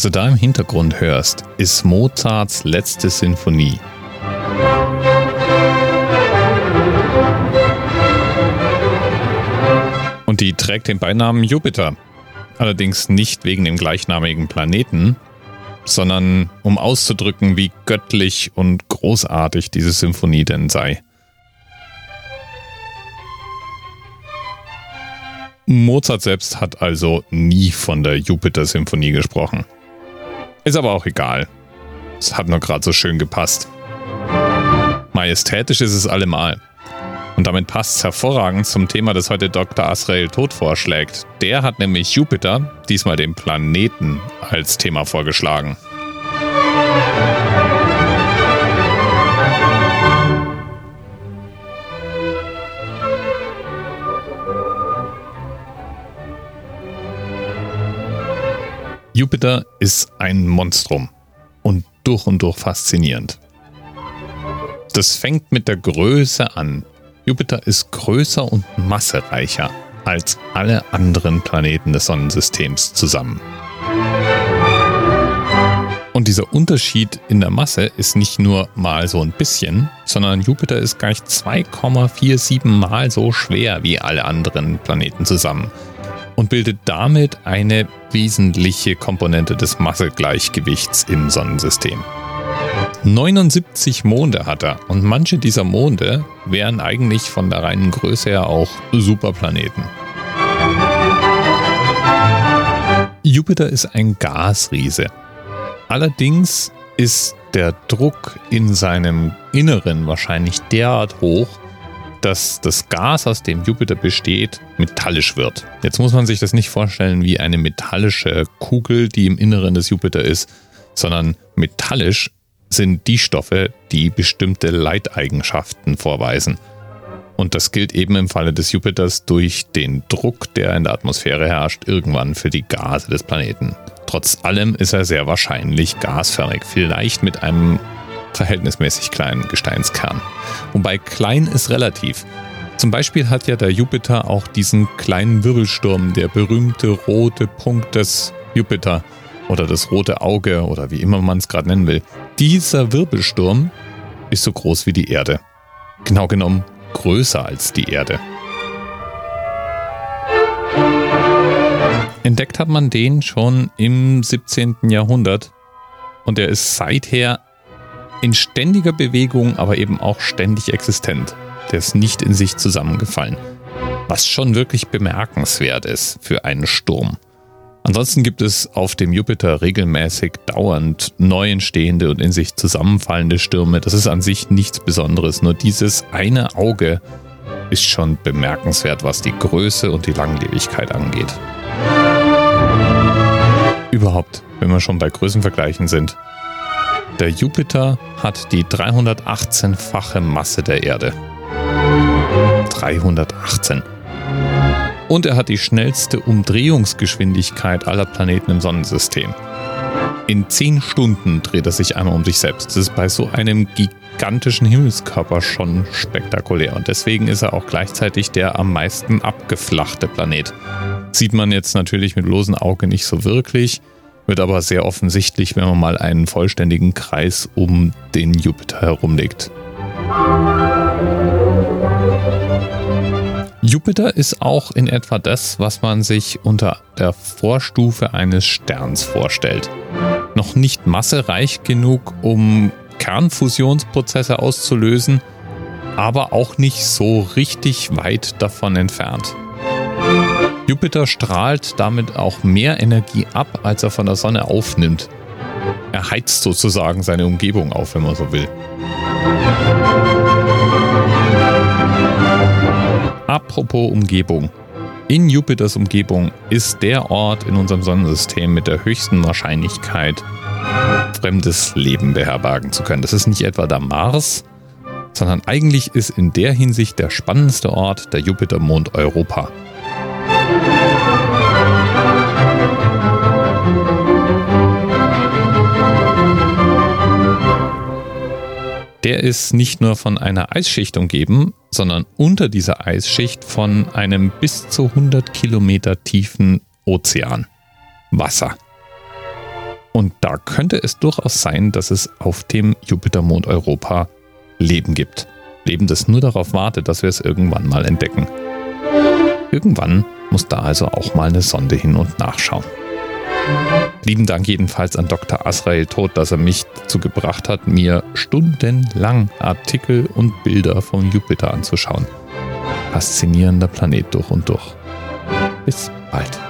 Was du da im Hintergrund hörst, ist Mozarts letzte Sinfonie. Und die trägt den Beinamen Jupiter. Allerdings nicht wegen dem gleichnamigen Planeten, sondern um auszudrücken, wie göttlich und großartig diese Symphonie denn sei. Mozart selbst hat also nie von der Jupiter-Symphonie gesprochen. Ist aber auch egal. Es hat nur gerade so schön gepasst. Majestätisch ist es allemal. Und damit passt es hervorragend zum Thema, das heute Dr. Asrael Tod vorschlägt. Der hat nämlich Jupiter, diesmal den Planeten, als Thema vorgeschlagen. Jupiter ist ein Monstrum und durch und durch faszinierend. Das fängt mit der Größe an. Jupiter ist größer und massereicher als alle anderen Planeten des Sonnensystems zusammen. Und dieser Unterschied in der Masse ist nicht nur mal so ein bisschen, sondern Jupiter ist gleich 2,47 mal so schwer wie alle anderen Planeten zusammen und bildet damit eine wesentliche Komponente des Massegleichgewichts im Sonnensystem. 79 Monde hat er und manche dieser Monde wären eigentlich von der reinen Größe her auch Superplaneten. Jupiter ist ein Gasriese. Allerdings ist der Druck in seinem Inneren wahrscheinlich derart hoch, dass das Gas, aus dem Jupiter besteht, metallisch wird. Jetzt muss man sich das nicht vorstellen wie eine metallische Kugel, die im Inneren des Jupiter ist, sondern metallisch sind die Stoffe, die bestimmte Leiteigenschaften vorweisen. Und das gilt eben im Falle des Jupiters durch den Druck, der in der Atmosphäre herrscht, irgendwann für die Gase des Planeten. Trotz allem ist er sehr wahrscheinlich gasförmig, vielleicht mit einem verhältnismäßig kleinen Gesteinskern. Wobei klein ist relativ. Zum Beispiel hat ja der Jupiter auch diesen kleinen Wirbelsturm, der berühmte rote Punkt des Jupiter oder das rote Auge oder wie immer man es gerade nennen will. Dieser Wirbelsturm ist so groß wie die Erde. Genau genommen größer als die Erde. Entdeckt hat man den schon im 17. Jahrhundert und er ist seither in ständiger Bewegung, aber eben auch ständig existent. Der ist nicht in sich zusammengefallen. Was schon wirklich bemerkenswert ist für einen Sturm. Ansonsten gibt es auf dem Jupiter regelmäßig dauernd neu entstehende und in sich zusammenfallende Stürme. Das ist an sich nichts Besonderes. Nur dieses eine Auge ist schon bemerkenswert, was die Größe und die Langlebigkeit angeht. Überhaupt, wenn wir schon bei Größenvergleichen sind, der Jupiter hat die 318-fache Masse der Erde. 318. Und er hat die schnellste Umdrehungsgeschwindigkeit aller Planeten im Sonnensystem. In 10 Stunden dreht er sich einmal um sich selbst. Das ist bei so einem gigantischen Himmelskörper schon spektakulär. Und deswegen ist er auch gleichzeitig der am meisten abgeflachte Planet. Sieht man jetzt natürlich mit bloßem Auge nicht so wirklich wird aber sehr offensichtlich, wenn man mal einen vollständigen Kreis um den Jupiter herumlegt. Jupiter ist auch in etwa das, was man sich unter der Vorstufe eines Sterns vorstellt. Noch nicht massereich genug, um Kernfusionsprozesse auszulösen, aber auch nicht so richtig weit davon entfernt. Jupiter strahlt damit auch mehr Energie ab, als er von der Sonne aufnimmt. Er heizt sozusagen seine Umgebung auf, wenn man so will. Apropos Umgebung. In Jupiters Umgebung ist der Ort in unserem Sonnensystem mit der höchsten Wahrscheinlichkeit, fremdes Leben beherbergen zu können. Das ist nicht etwa der Mars, sondern eigentlich ist in der Hinsicht der spannendste Ort der Jupitermond Europa. Der ist nicht nur von einer Eisschicht umgeben, sondern unter dieser Eisschicht von einem bis zu 100 Kilometer tiefen Ozean. Wasser. Und da könnte es durchaus sein, dass es auf dem Jupitermond Europa Leben gibt. Leben, das nur darauf wartet, dass wir es irgendwann mal entdecken. Irgendwann muss da also auch mal eine Sonde hin und nachschauen. Lieben Dank jedenfalls an Dr. Asrael Tod, dass er mich dazu gebracht hat, mir stundenlang Artikel und Bilder von Jupiter anzuschauen. Faszinierender Planet durch und durch. Bis bald.